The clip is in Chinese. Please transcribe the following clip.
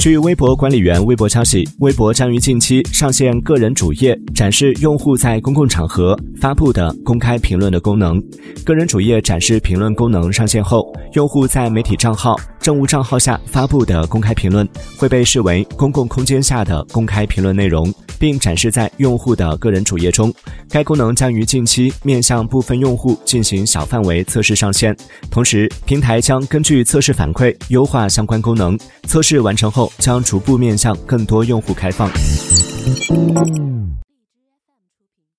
据微博管理员微博消息，微博将于近期上线个人主页，展示用户在公共场合发布的公开评论的功能。个人主页展示评论功能上线后，用户在媒体账号、政务账号下发布的公开评论会被视为公共空间下的公开评论内容，并展示在用户的个人主页中。该功能将于近期面向部分用户进行小范围测试上线，同时平台将根据测试反馈优化相关功能。测试完成后，将逐步面向更多用户开放。